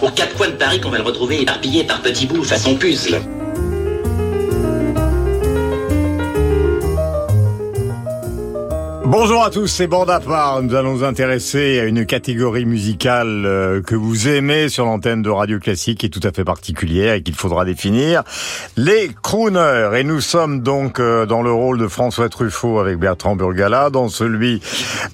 Aux quatre coins de Paris qu'on va le retrouver éparpillé par petits bouts façon puzzle. Bonjour à tous, c'est Bande à part. Nous allons nous intéresser à une catégorie musicale euh, que vous aimez sur l'antenne de Radio Classique et tout à fait particulière et qu'il faudra définir. Les crooners. Et nous sommes donc euh, dans le rôle de François Truffaut avec Bertrand Burgala, dans celui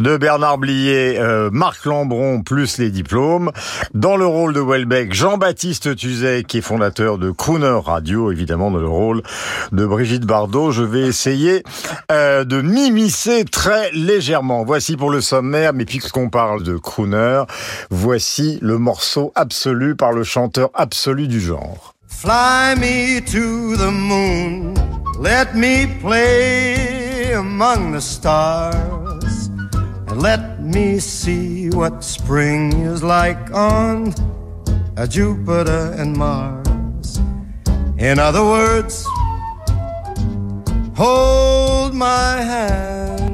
de Bernard Blier, euh, Marc Lambron plus les diplômes. Dans le rôle de Welbeck, Jean-Baptiste Tuzet qui est fondateur de Crooner Radio, évidemment dans le rôle de Brigitte Bardot. Je vais essayer de m'immiscer très légèrement. Voici pour le sommaire, mais puisqu'on parle de crooner, voici le morceau absolu par le chanteur absolu du genre. Fly me to the moon, let me play among the stars, and let me see what spring is like on Jupiter and Mars. In other words, hold my hand.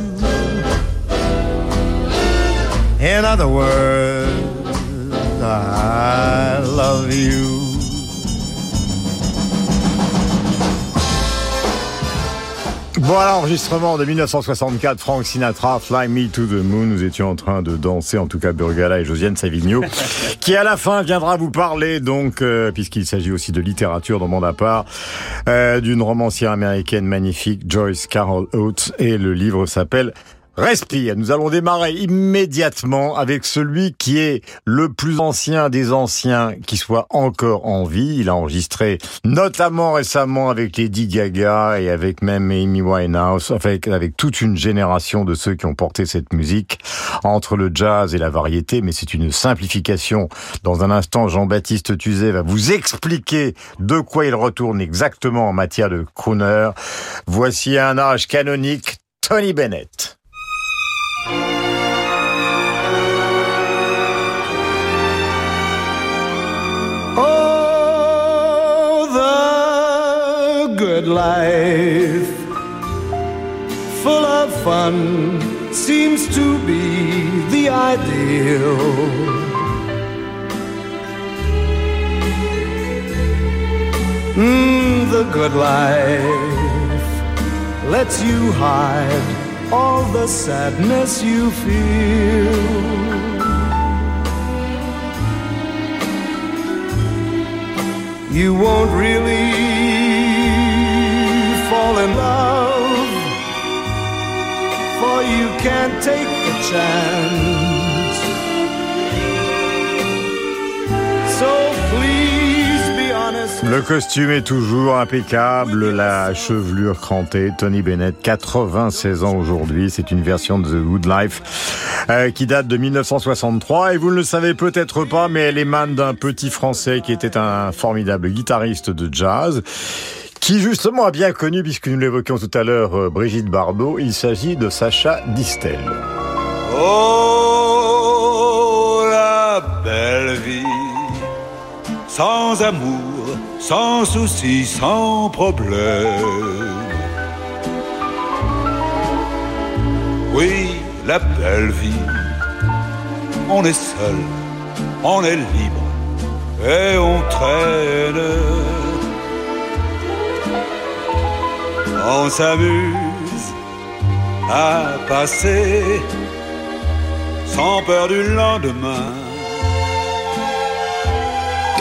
In other words, I love you. Voilà, enregistrement de 1964, Frank Sinatra, Fly Me to the Moon. Nous étions en train de danser, en tout cas Burgala et Josiane Savigno, qui à la fin viendra vous parler, donc, euh, puisqu'il s'agit aussi de littérature dans mon appart, euh, d'une romancière américaine magnifique, Joyce Carol Oates, et le livre s'appelle Respire. Nous allons démarrer immédiatement avec celui qui est le plus ancien des anciens qui soit encore en vie. Il a enregistré notamment récemment avec Lady Gaga et avec même Amy Winehouse, avec, avec toute une génération de ceux qui ont porté cette musique entre le jazz et la variété, mais c'est une simplification. Dans un instant, Jean-Baptiste Tuzet va vous expliquer de quoi il retourne exactement en matière de crooner. Voici un âge canonique, Tony Bennett. Good life, full of fun, seems to be the ideal. Mm, the good life lets you hide all the sadness you feel. You won't really Le costume est toujours impeccable, la chevelure crantée. Tony Bennett, 96 ans aujourd'hui. C'est une version de The Good Life euh, qui date de 1963. Et vous ne le savez peut-être pas, mais elle émane d'un petit Français qui était un formidable guitariste de jazz qui justement a bien connu, puisque nous l'évoquions tout à l'heure, euh, Brigitte Bardot, il s'agit de Sacha Distel. Oh, la belle vie, sans amour, sans soucis, sans problème. Oui, la belle vie, on est seul, on est libre et on traîne on s'amuse à passer sans peur du lendemain.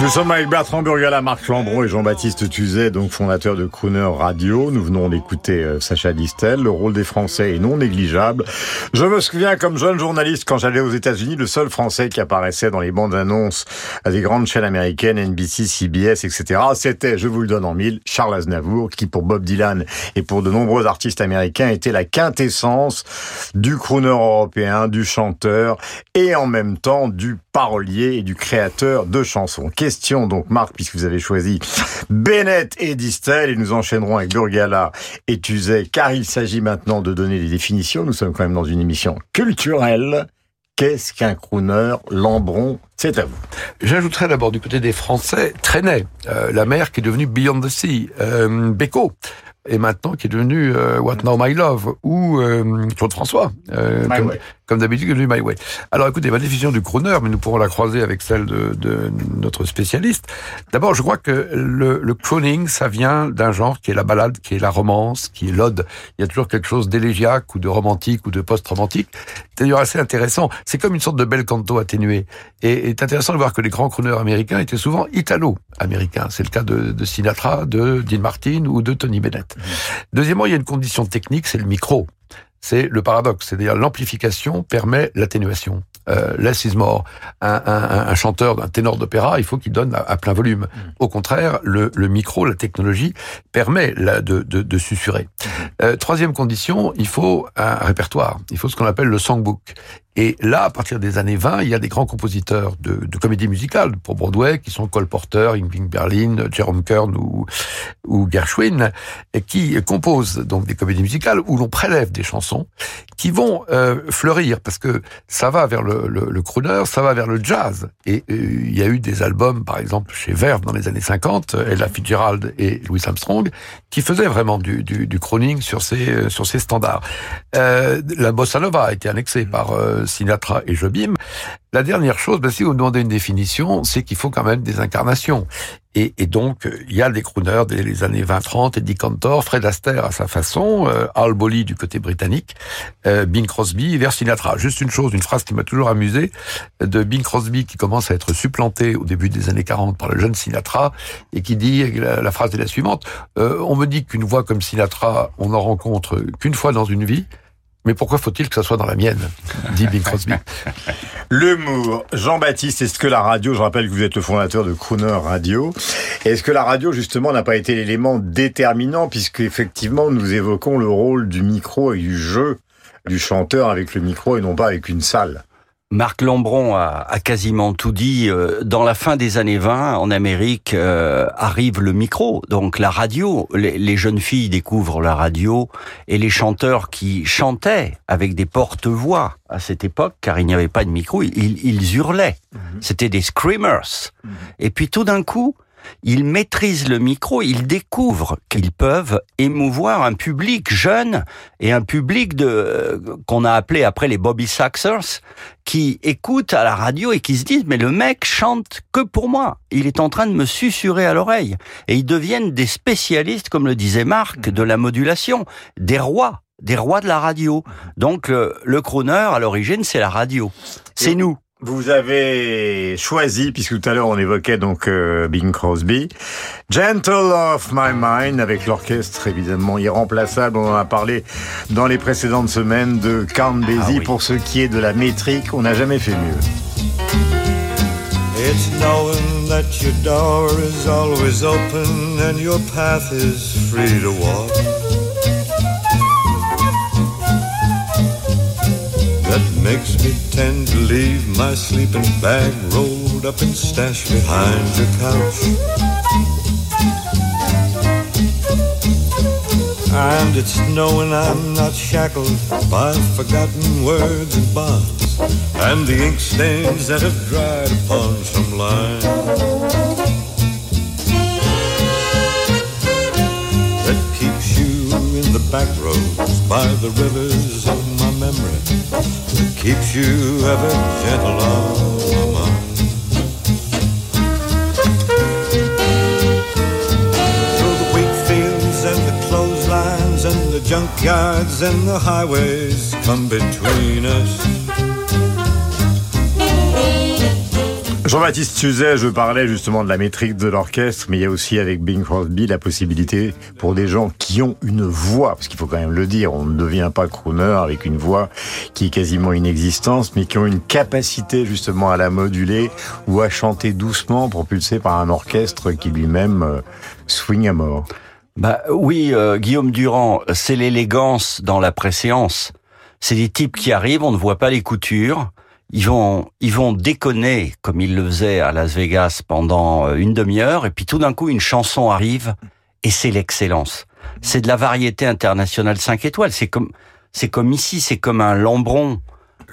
Nous sommes avec Bertrand Burgala, Marc Lambron et Jean-Baptiste Tuzet, donc fondateur de Crooner Radio. Nous venons d'écouter euh, Sacha Distel. Le rôle des Français est non négligeable. Je me souviens, comme jeune journaliste, quand j'allais aux États-Unis, le seul Français qui apparaissait dans les bandes annonces à des grandes chaînes américaines, NBC, CBS, etc., c'était, je vous le donne en mille, Charles Aznavour, qui pour Bob Dylan et pour de nombreux artistes américains était la quintessence du crooner européen, du chanteur et en même temps du parolier et du créateur de chansons. Question donc Marc, puisque vous avez choisi Bennett et Distel, et nous enchaînerons avec Burgala et Tuzet, car il s'agit maintenant de donner des définitions. Nous sommes quand même dans une émission culturelle. Qu'est-ce qu'un crooner Lambron, c'est à vous. J'ajouterais d'abord du côté des Français, Trenet, euh, la mer qui est devenue Beyond the Sea, euh, Beko, et maintenant qui est devenu euh, What Now My Love ou euh, Claude François, euh, My comme, Way. Comme d'habitude, lui My Way. Alors écoutez, ma définition du crooner, mais nous pourrons la croiser avec celle de, de notre spécialiste. D'abord, je crois que le, le crooning, ça vient d'un genre qui est la balade, qui est la romance, qui est l'ode. Il y a toujours quelque chose d'élégiaque ou de romantique ou de post-romantique. C'est d'ailleurs assez intéressant. C'est comme une sorte de bel canto atténué. Et c'est intéressant de voir que les grands crooners américains étaient souvent italo-américains. C'est le cas de, de Sinatra, de Dean Martin ou de Tony Bennett. Deuxièmement, il y a une condition technique, c'est le micro. C'est le paradoxe, c'est-à-dire l'amplification permet l'atténuation. Euh, less is more. Un, un- un chanteur, un ténor d'opéra, il faut qu'il donne à, à plein volume. Au contraire, le, le micro, la technologie permet la- de, de, de susurrer. Euh, troisième condition, il faut un répertoire. Il faut ce qu'on appelle le songbook. Et là, à partir des années 20, il y a des grands compositeurs de, de comédie musicale pour Broadway qui sont Cole Porter, Berlin, Jerome Kern ou, ou Gershwin, qui composent donc des comédies musicales où l'on prélève des chansons qui vont euh, fleurir parce que ça va vers le, le, le crooner, ça va vers le jazz. Et euh, il y a eu des albums, par exemple chez Verve dans les années 50, Ella Fitzgerald et Louis Armstrong, qui faisaient vraiment du, du, du crooning sur ces sur ces standards. Euh, la bossa nova a été annexée par euh, Sinatra et Jobim. La dernière chose, ben, si vous demandez une définition, c'est qu'il faut quand même des incarnations. Et, et donc, il y a des crooners dès les années 20-30, Eddie Cantor, Fred Astaire à sa façon, euh, Al Bolly du côté britannique, euh, Bing Crosby vers Sinatra. Juste une chose, une phrase qui m'a toujours amusé, de Bing Crosby qui commence à être supplanté au début des années 40 par le jeune Sinatra et qui dit, la, la phrase est la suivante, euh, on me dit qu'une voix comme Sinatra, on n'en rencontre qu'une fois dans une vie, mais pourquoi faut-il que ça soit dans la mienne dit Bing Crosby. L'humour. Jean-Baptiste, est-ce que la radio, je rappelle que vous êtes le fondateur de Crooner Radio, est-ce que la radio, justement, n'a pas été l'élément déterminant, puisque effectivement, nous évoquons le rôle du micro et du jeu du chanteur avec le micro et non pas avec une salle? Marc Lambron a, a quasiment tout dit. Euh, Dans la fin des années 20, en Amérique, euh, arrive le micro, donc la radio. Les, les jeunes filles découvrent la radio et les chanteurs qui chantaient avec des porte-voix à cette époque, car il n'y avait pas de micro, ils, ils hurlaient. C'était des screamers. Et puis tout d'un coup, ils maîtrisent le micro, ils découvrent qu'ils peuvent émouvoir un public jeune et un public de euh, qu'on a appelé après les Bobby Saxers qui écoutent à la radio et qui se disent mais le mec chante que pour moi, il est en train de me susurrer à l'oreille et ils deviennent des spécialistes comme le disait Marc de la modulation, des rois des rois de la radio. Donc le, le crooner à l'origine c'est la radio. C'est nous. Vous avez choisi, puisque tout à l'heure on évoquait donc euh, Bing Crosby, Gentle of My Mind avec l'orchestre évidemment irremplaçable. On en a parlé dans les précédentes semaines de Count Basie. Pour ce qui est de la métrique, on n'a jamais fait mieux. It's knowing that your door is always open and your path is free to walk. That makes me tend to leave my sleeping bag rolled up and stashed behind your couch. And it's knowing I'm not shackled by forgotten words and bonds and the ink stains that have dried upon some line. That keeps you in the back roads by the rivers of my memory. Keeps you ever gentle mind. Through the wheat fields and the clotheslines and the junkyards and the highways come between us. Jean-Baptiste Suzet, je parlais justement de la métrique de l'orchestre, mais il y a aussi avec Bing Crosby la possibilité pour des gens qui ont une voix, parce qu'il faut quand même le dire, on ne devient pas crooner avec une voix qui est quasiment inexistante, mais qui ont une capacité justement à la moduler ou à chanter doucement propulsé par un orchestre qui lui-même euh, swing à mort. Bah oui, euh, Guillaume Durand, c'est l'élégance dans la préséance. C'est des types qui arrivent, on ne voit pas les coutures, ils vont, ils vont déconner comme ils le faisaient à Las Vegas pendant euh, une demi-heure, et puis tout d'un coup une chanson arrive et c'est l'excellence. C'est de la variété internationale 5 étoiles. C'est comme, c'est comme ici, c'est comme un Lambron,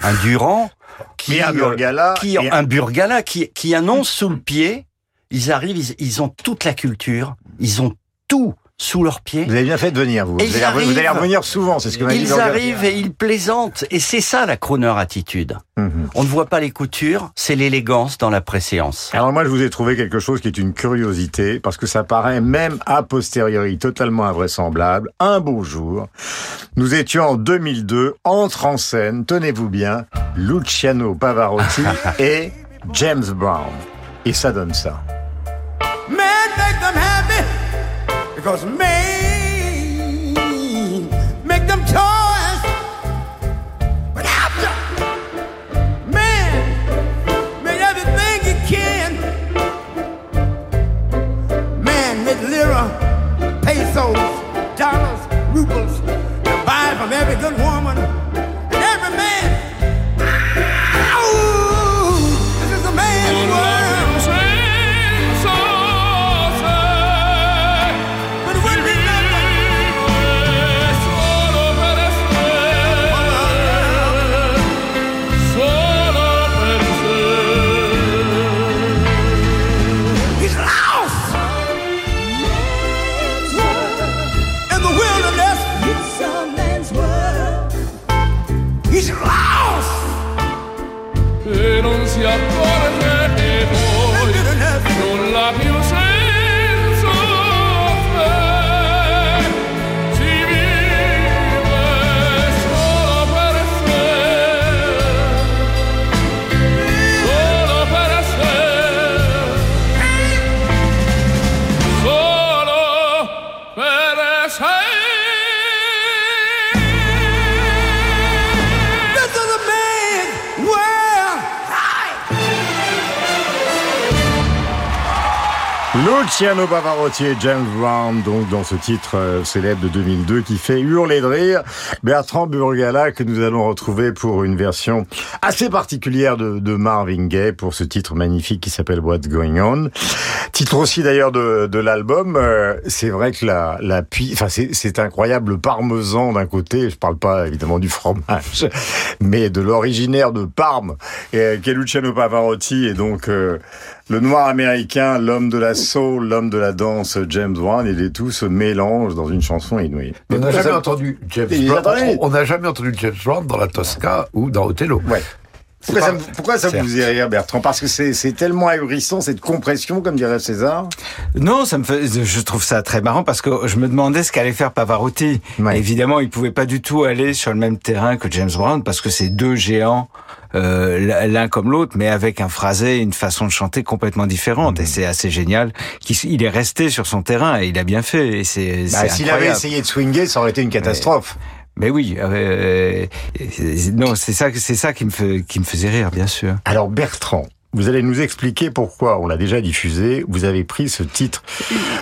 un Durand, qui, un Burgala, qui, un Burgala qui, qui annonce sous le pied. Ils arrivent, ils, ils ont toute la culture, ils ont tout sous leurs pieds. Vous avez bien fait de venir, vous. vous, allez, vous allez revenir souvent, c'est ce que m'a dit Ils arrivent et ils plaisantent. Et c'est ça la crooner attitude. Mhm. On ne voit pas les coutures, c'est l'élégance dans la préséance. Alors moi, je vous ai trouvé quelque chose qui est une curiosité, parce que ça paraît même a posteriori totalement invraisemblable. Un beau jour, nous étions en 2002, entre en scène, tenez-vous bien, Luciano Pavarotti et James Brown. Et ça donne ça. Man, make them happy because man, make them toys. But after, man, make everything you can. Man, make lira, pesos, dollars, rubles, buy from every good woman Luciano Pavarotti et James Brown, donc dans ce titre euh, célèbre de 2002 qui fait hurler de rire. Bertrand Burgala que nous allons retrouver pour une version assez particulière de, de Marvin Gaye pour ce titre magnifique qui s'appelle What's Going On. Titre aussi d'ailleurs de, de l'album. Euh, c'est vrai que la, la enfin c'est, c'est incroyable le parmesan d'un côté. Je parle pas évidemment du fromage, mais de l'originaire de Parme, et, qui est Luciano Pavarotti et donc euh, le noir américain, l'homme de la soul, l'homme de la danse, James Brown, et les tout se mélangent dans une chanson inouïe. On n'a jamais entendu James Brown. on n'a jamais entendu James Brown dans la Tosca ou dans Othello. Ouais. Pourquoi pas- ça, pourquoi ça vous fait rire, Bertrand Parce que c'est tellement ahurissant, cette compression, comme dirait César. Non, ça me fait, je trouve ça très marrant parce que je me demandais ce qu'allait faire Pavarotti. Ouais. Évidemment, il pouvait pas du tout aller sur le même terrain que James Brown parce que c'est deux géants, euh, l'un comme l'autre, mais avec un phrasé, une façon de chanter complètement différente. Et c'est assez génial. qu'il- Il est resté sur son terrain et il a bien fait. Et c'est, Bah, S'il avait essayé de swinger, ça aurait été une catastrophe. Mais oui, euh, euh, non, c'est ça, c'est ça qui me fait, qui me faisait rire, bien sûr. Alors Bertrand, vous allez nous expliquer pourquoi, on l'a déjà diffusé, vous avez pris ce titre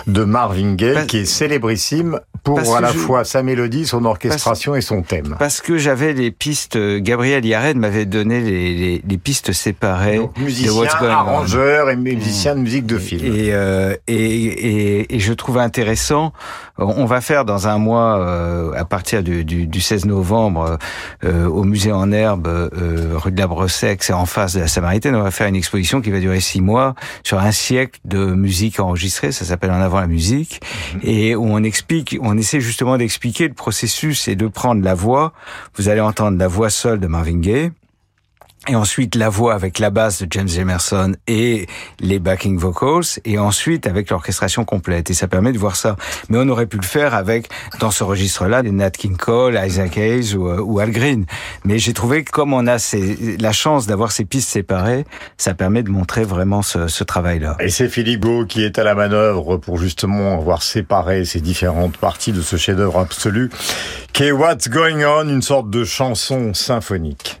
de Marvin Gaye Parce- qui est célébrissime pour à la je- fois sa mélodie, son orchestration et son thème. Parce que j'avais les pistes, euh, Gabriel Yared m'avait donné les, les, les pistes séparées Donc, de musicien, What's Going On. arrangeur et musicien de musique de film. Et, euh, et, et, et je trouvais intéressant, on va faire dans un mois, euh, à partir du, du, du 16 novembre, euh, au musée en herbe, euh, rue de la Bressec, c'est en face de la Samaritaine, on va faire une exposition qui va durer six mois sur un siècle de musique enregistrée, ça s'appelle En avant la musique, et où on explique, on essaie justement d'expliquer le processus et de prendre la voix. Vous allez entendre la voix seule de Marvin Gaye, et ensuite la voix avec la basse de James Emerson et les backing vocals, et ensuite avec l'orchestration complète. Et ça permet de voir ça. Mais on aurait pu le faire avec, dans ce registre-là, Nat King Cole, Isaac Hayes ou, euh, ou Al Green. Mais j'ai trouvé que comme on a ces, la chance d'avoir ces pistes séparées, ça permet de montrer vraiment ce, ce travail-là. Et c'est Philippe Gau qui est à la manœuvre pour justement avoir séparé ces différentes parties de ce chef-d'œuvre absolu, qui est What's Going On, une sorte de chanson symphonique.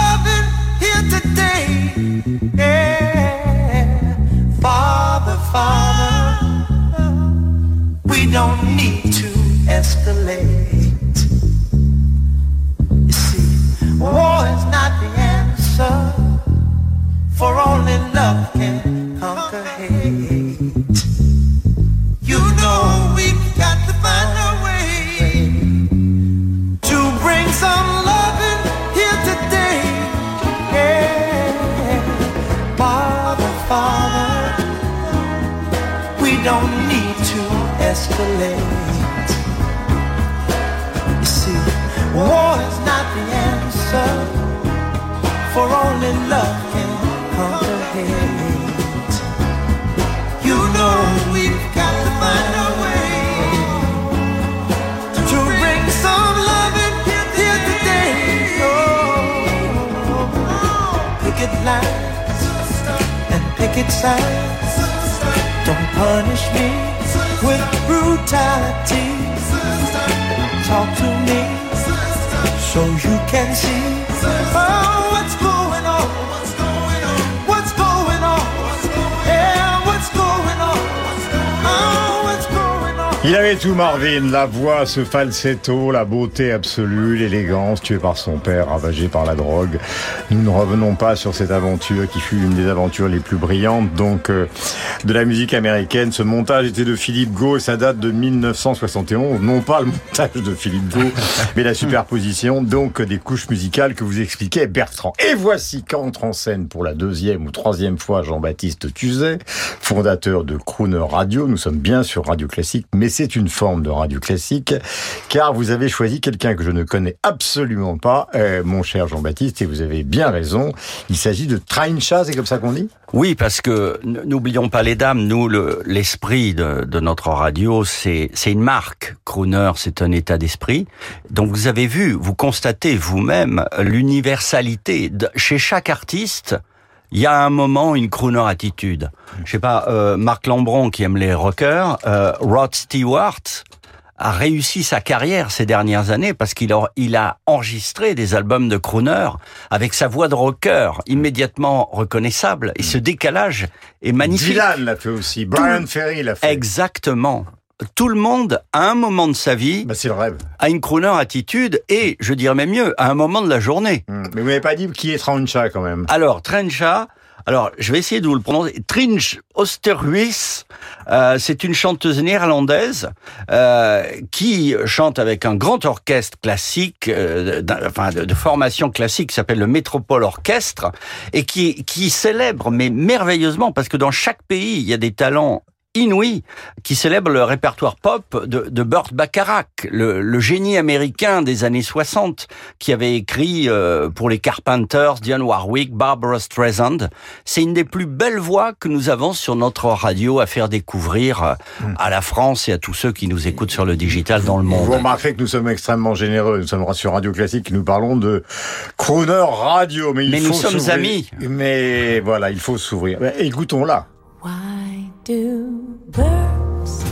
don't need to escalate. Escalate. You see, war is not the answer, for only love can conquer hate. You know we've got to find a way to bring some love in here today. Oh, picket lines and picket signs. Don't punish me with Il avait tout Marvin, la voix, ce falsetto, la beauté absolue, l'élégance, tué par son père, ravagé par la drogue. Nous ne revenons pas sur cette aventure qui fut une des aventures les plus brillantes donc euh, de la musique américaine. Ce montage était de Philippe Gau et ça date de 1971. Non pas le montage de Philippe Gau, mais la superposition donc des couches musicales que vous expliquait Bertrand. Et voici qu'entre en scène pour la deuxième ou troisième fois Jean-Baptiste Tuzet, fondateur de Crooner Radio. Nous sommes bien sur Radio Classique, mais c'est une forme de radio classique, car vous avez choisi quelqu'un que je ne connais absolument pas, euh, mon cher Jean-Baptiste, et vous avez bien raison. Il s'agit de Traincha, c'est comme ça qu'on dit? Oui, parce que n'oublions pas les dames, nous, le- l'esprit de, notre radio, c'est une marque. Crooner, c'est un état d'esprit. Donc vous avez vu, vous constatez vous-même l'universalité. Chez chaque artiste, il y a un moment une crooner attitude. Je sais pas, euh, Marc Lambron qui aime les rockers, euh, Rod Stewart a réussi sa carrière ces dernières années parce qu'il a, il a enregistré des albums de crooner avec sa voix de rocker immédiatement reconnaissable et ce décalage est magnifique. Dylan l'a fait aussi, Brian Ferry l'a fait. Exactement. Tout le monde, à un moment de sa vie, le rêve. a une crooner attitude et, je dirais même mieux, à un moment de la journée. Mais vous n'avez pas dit qui est Traincha quand même. Alors, Trencha, alors je vais essayer de vous le prononcer. Trinch Osterhuis, euh, c'est une chanteuse néerlandaise euh, qui chante avec un grand orchestre classique, euh, enfin de, de formation classique, qui s'appelle le Métropole Orchestre, et qui, qui célèbre, mais merveilleusement, parce que dans chaque pays, il y a des talents inouïs qui célèbrent le répertoire pop de, de Burt Bacharach, le, le génie américain des années 60, qui avait écrit euh, pour les Carpenters, Dionne Warwick, Barbara Streisand. C'est une des plus belles voix que nous avons sur notre radio à faire découvrir euh, à la France et à tous ceux qui nous écoutent sur le digital dans le Vous monde. remarquerez que nous sommes extrêmement généreux. Nous sommes sur Radio Classique nous parlons de Crooner Radio. Mais, il Mais faut nous sommes amis. Mais voilà, il faut s'ouvrir. Ben, Écoutons-la. Do birds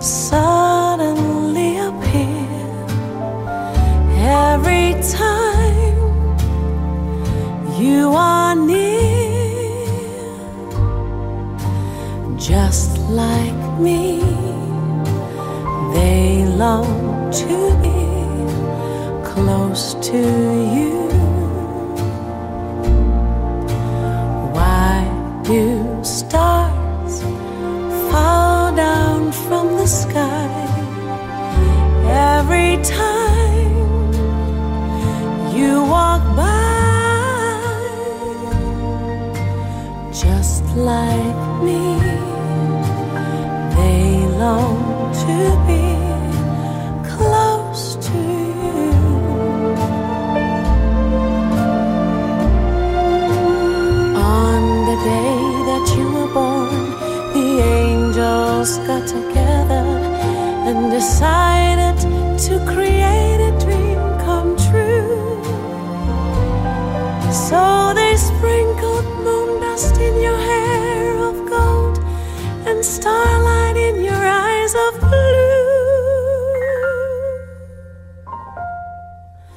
suddenly appear every time you are near? Just like me, they long to be close to you. Why sky every time you walk by, just like me, they long to. Decided to create a dream come true. So they sprinkled moon dust in your hair of gold and starlight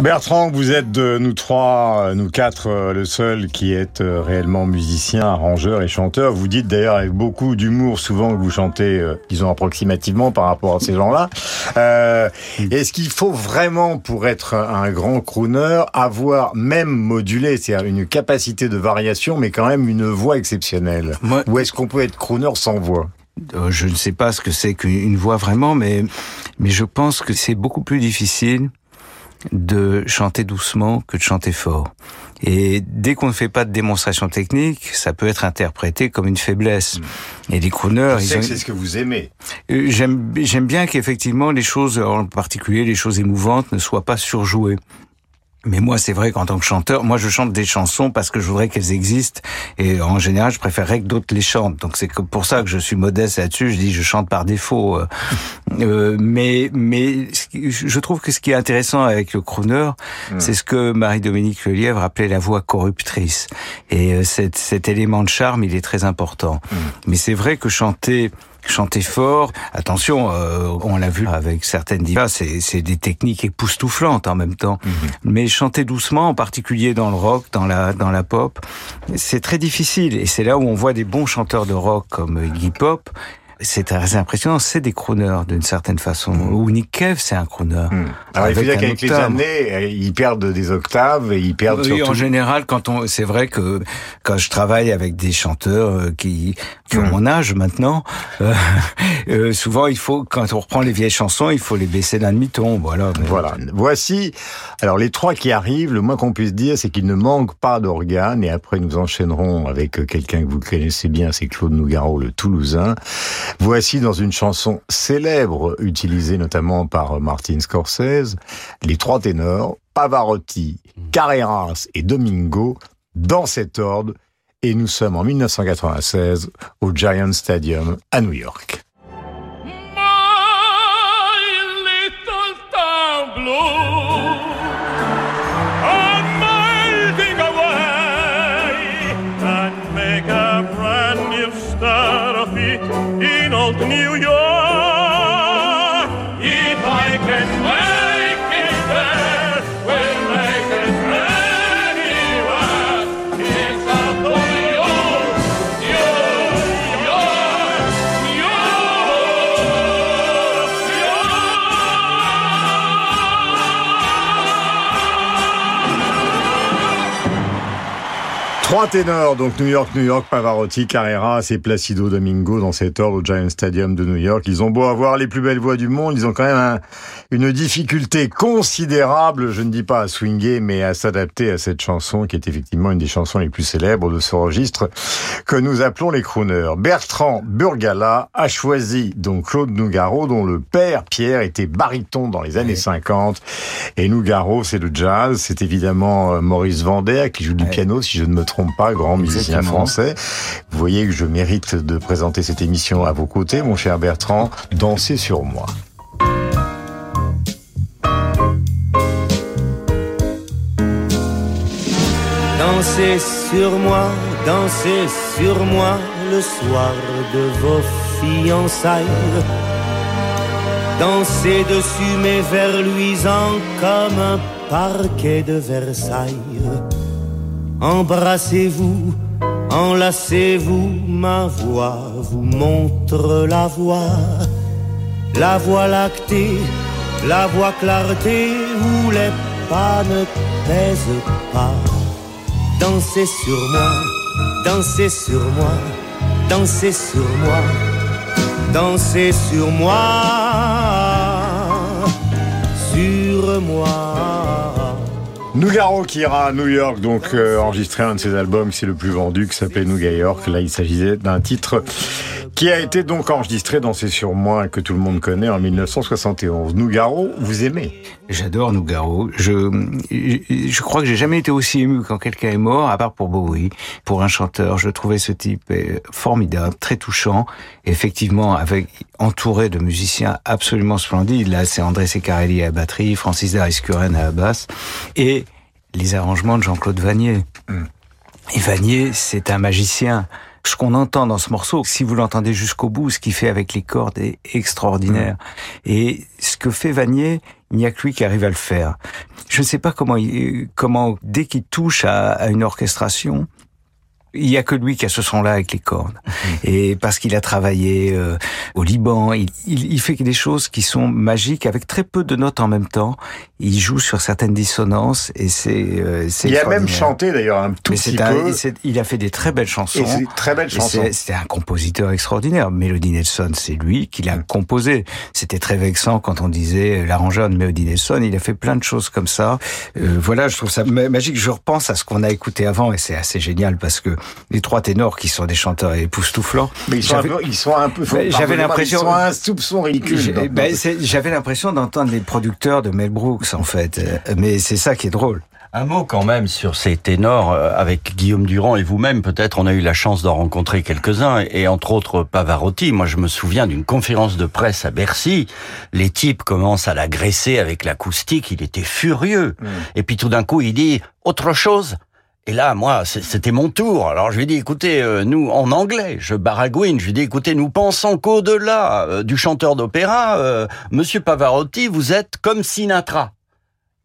Bertrand, vous êtes de nous trois, euh, nous quatre, euh, le seul qui est euh, réellement musicien, arrangeur et chanteur. Vous dites d'ailleurs avec beaucoup d'humour souvent que vous chantez, euh, disons approximativement par rapport à ces gens-là. Euh, Est-ce qu'il faut vraiment, pour être un grand crooner, avoir même modulé, c'est-à-dire une capacité de variation, mais quand même une voix exceptionnelle? Ou est-ce qu'on peut être crooner sans voix? Je ne sais pas ce que c'est qu'une voix vraiment, mais, mais je pense que c'est beaucoup plus difficile de chanter doucement que de chanter fort. Et dès qu'on ne fait pas de démonstration technique, ça peut être interprété comme une faiblesse. Et les crooners, ils ont... c'est ce que vous aimez. Euh, J'aime j'aime bien qu'effectivement les choses, en particulier les choses émouvantes, ne soient pas surjouées. Mais moi, c'est vrai qu'en tant que chanteur, moi, je chante des chansons parce que je voudrais qu'elles existent. Et en général, je préférerais que d'autres les chantent. Donc, c'est pour ça que je suis modeste là-dessus. Je dis, je chante par défaut. Euh, euh, mais, mais je trouve que ce qui est intéressant avec le crooner, c'est ce que Marie-Dominique Lelièvre appelait la voix corruptrice. Et euh, cet, cet élément de charme, il est très important. Mais c'est vrai que chanter chanter fort. Attention, euh, on l'a vu avec certaines divas, c'est des techniques époustouflantes en même temps. Mais chanter doucement, en particulier dans le rock, dans la dans la pop, c'est très difficile. Et c'est là où on voit des bons chanteurs de rock comme Iggy Pop. C'est très impressionnant, c'est des crooners d'une certaine façon. Ou Nick Cave, c'est un crooner. Alors, il faut dire qu'avec les années, euh, ils perdent des octaves et ils perdent Oui, surtout... en général, quand on, c'est vrai que quand je travaille avec des chanteurs euh, qui, qui ont mon âge maintenant, euh, euh, souvent il faut, quand on reprend les vieilles chansons, il faut les baisser d'un demi-ton, voilà. Mais- Voilà. Voici, alors les trois qui arrivent, le moins qu'on puisse dire, c'est qu'il ne manque pas d'organes. Et après, nous enchaînerons avec euh, quelqu'un que vous connaissez bien, c'est Claude Nougaro, le Toulousain. Voici dans une chanson célèbre, utilisée notamment par Martin Scorsese, les trois ténors, Pavarotti, Carreras et Domingo, dans cet ordre. Et nous sommes en 1996 au Giant Stadium à New York. Trois ténors, donc New York, New York, Pavarotti, Carreras et Placido Domingo dans cet ordre au Giant Stadium de New York. Ils ont beau avoir les plus belles voix du monde, ils ont quand même un- une difficulté considérable, je ne dis pas à swinger, mais à s'adapter à cette chanson qui est effectivement une des chansons les plus célèbres de ce registre que nous appelons les crooners. Bertrand Burgala a choisi donc Claude Nougaro, dont le père Pierre était baryton dans les années 50. Et Nougaro, c'est le jazz. C'est évidemment euh, Maurice Vander qui joue du piano, si je ne me trompe pas, grand musicien Exactement. français. Vous voyez que je mérite de présenter cette émission à vos côtés, mon cher Bertrand. Dansez sur moi. Dansez sur moi, dansez sur moi le soir de vos fiançailles. Dansez dessus mes vers luisants comme un parquet de Versailles. Embrassez-vous, enlacez-vous, ma voix vous montre la voie. La voie lactée, la voie clarté où les pas ne pèsent pas. Dansez sur moi, dansez sur moi, dansez sur moi, dansez sur moi, sur moi. Nougaro qui ira à New York, donc euh, enregistrer un de ses albums, c'est le plus vendu, qui s'appelait Nouga York. Là, il s'agissait d'un titre qui a été donc enregistré dans C'est sur moi que tout le monde connaît en 1971. Nougaro, vous aimez? J'adore Nougaro. Je, je crois que j'ai jamais été aussi ému quand quelqu'un est mort, à part pour Bowie. Pour un chanteur, je trouvais ce type euh, formidable, très touchant. Effectivement, avec entouré de musiciens absolument splendides. Là, c'est André Secarelli à la batterie, Francis Dariscuren à la basse, et les arrangements de Jean-Claude Vanier. Et Vanier, c'est un magicien. Ce qu'on entend dans ce morceau, si vous l'entendez jusqu'au bout, ce qu'il fait avec les cordes est extraordinaire. Et ce que fait Vanier, il n'y a que lui qui arrive à le faire. Je ne sais pas comment, il, comment dès qu'il touche à, à une orchestration, il y a que lui qui a ce son-là avec les cordes. Et parce qu'il a travaillé euh, au Liban, il, il, il, fait des choses qui sont magiques avec très peu de notes en même temps. Il joue sur certaines dissonances et c'est. Euh, il a même chanté d'ailleurs un tout petit un, peu. Il a fait des très belles chansons. Et très belles chansons. C'était un compositeur extraordinaire. Melody Nelson, c'est lui qui l'a composé. C'était très vexant quand on disait l'arrangeur de Melody Nelson. Il a fait plein de choses comme ça. Euh, voilà, je trouve ça magique. Je repense à ce qu'on a écouté avant et c'est assez génial parce que les trois ténors qui sont des chanteurs époustouflants. Mais ils sont, un peu, ils sont un peu. J'avais l'impression. Ils sont un soupçon ridicule. Ben, J'avais l'impression d'entendre les producteurs de Mel Brooks en fait, mais c'est ça qui est drôle. Un mot quand même sur ces ténors avec Guillaume Durand et vous-même. Peut-être on a eu la chance d'en rencontrer quelques-uns et entre autres Pavarotti. Moi, je me souviens d'une conférence de presse à Bercy. Les types commencent à l'agresser avec l'acoustique. Il était furieux. Mmh. Et puis tout d'un coup, il dit autre chose. Et là, moi, c'était mon tour. Alors je lui ai dit, écoutez, euh, nous, en anglais, je baragouine, je lui ai dit, écoutez, nous pensons qu'au-delà euh, du chanteur d'opéra, euh, Monsieur Pavarotti, vous êtes comme Sinatra.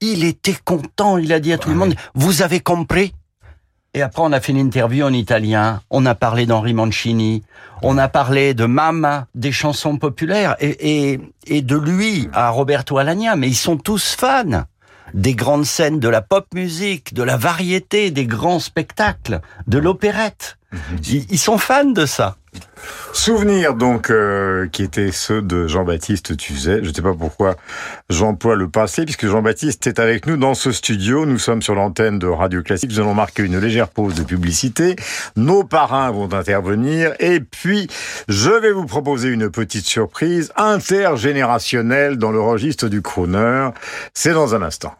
Il était content, il a dit à tout ouais. le monde, vous avez compris? Et après, on a fait une interview en italien. On a parlé d'Henri Mancini. On a parlé de Mama, des chansons populaires, et, et, et de lui à Roberto Alagna. Mais ils sont tous fans des grandes scènes de la pop musique, de la variété, des grands spectacles, de l'opérette. Ils, sont fans de ça. Souvenirs donc euh, qui étaient ceux de Jean-Baptiste Tuzet. Je ne sais pas pourquoi j'emploie le passé puisque Jean-Baptiste est avec nous dans ce studio. Nous sommes sur l'antenne de Radio Classique. Nous allons marquer une légère pause de publicité. Nos parrains vont intervenir et puis je vais vous proposer une petite surprise intergénérationnelle dans le registre du crooner. C'est dans un instant.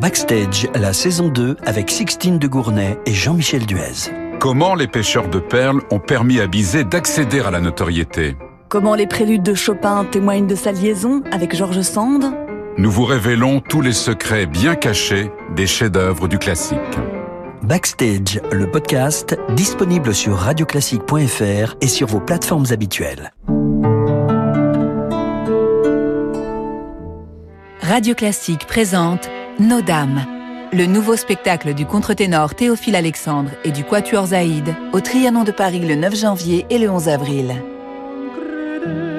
Backstage, la saison 2 avec Sixtine de Gournay et Jean-Michel Duez. Comment les pêcheurs de perles ont permis à Bizet d'accéder à la notoriété? Comment les préludes de Chopin témoignent de sa liaison avec Georges Sand? Nous vous révélons tous les secrets bien cachés des chefs-d'œuvre du classique. Backstage, le podcast, disponible sur radioclassique.fr et sur vos plateformes habituelles. Radio Classique présente Nos Dames le nouveau spectacle du contre-ténor Théophile Alexandre et du Quatuor Zaïd au Trianon de Paris le 9 janvier et le 11 avril.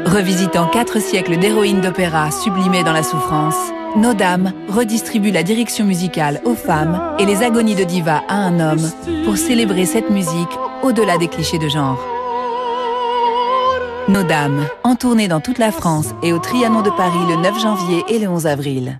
Revisitant quatre siècles d'héroïnes d'opéra sublimées dans la souffrance, Nos Dames redistribue la direction musicale aux femmes et les agonies de diva à un homme pour célébrer cette musique au-delà des clichés de genre. Nos Dames, en tournée dans toute la France et au Trianon de Paris le 9 janvier et le 11 avril.